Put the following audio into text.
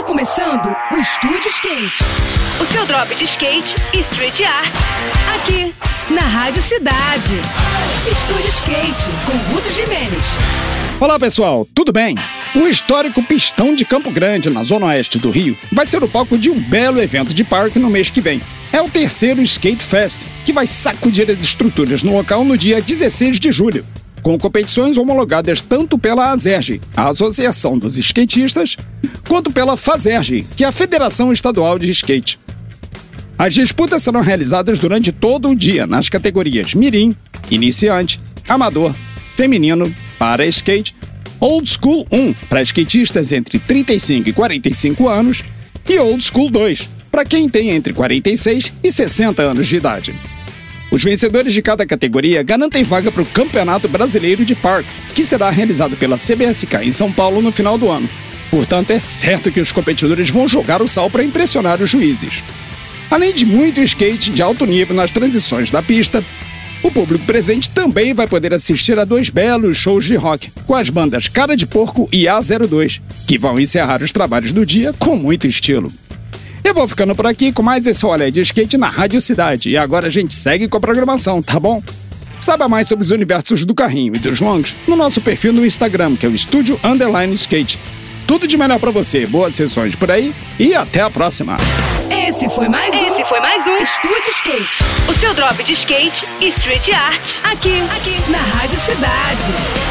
Está começando o Estúdio Skate. O seu drop de skate e street art. Aqui, na Rádio Cidade. Estúdio Skate, com Guto Jimenez. Olá pessoal, tudo bem? O histórico Pistão de Campo Grande, na zona oeste do Rio, vai ser o palco de um belo evento de parque no mês que vem. É o terceiro Skate Fest, que vai sacudir as estruturas no local no dia 16 de julho, com competições homologadas tanto pela ASERG, a Associação dos Skatistas, quanto pela FASERG, que é a Federação Estadual de Skate. As disputas serão realizadas durante todo o dia nas categorias Mirim, Iniciante, Amador, Feminino, Para Skate, Old School 1 para skatistas entre 35 e 45 anos e Old School 2 para quem tem entre 46 e 60 anos de idade. Os vencedores de cada categoria garantem vaga para o Campeonato Brasileiro de Park, que será realizado pela CBSK em São Paulo no final do ano. Portanto, é certo que os competidores vão jogar o sal para impressionar os juízes. Além de muito skate de alto nível nas transições da pista, o público presente também vai poder assistir a dois belos shows de rock com as bandas Cara de Porco e A02, que vão encerrar os trabalhos do dia com muito estilo. Eu vou ficando por aqui com mais esse olé de skate na Rádio Cidade. E agora a gente segue com a programação, tá bom? Saiba mais sobre os universos do carrinho e dos longs no nosso perfil no Instagram, que é o Estúdio Underline Skate. Tudo de melhor para você, boas sessões por aí e até a próxima! Esse foi mais um. Esse foi mais um Estúdio Skate. O seu drop de skate e street art. Aqui, aqui, na Rádio Cidade.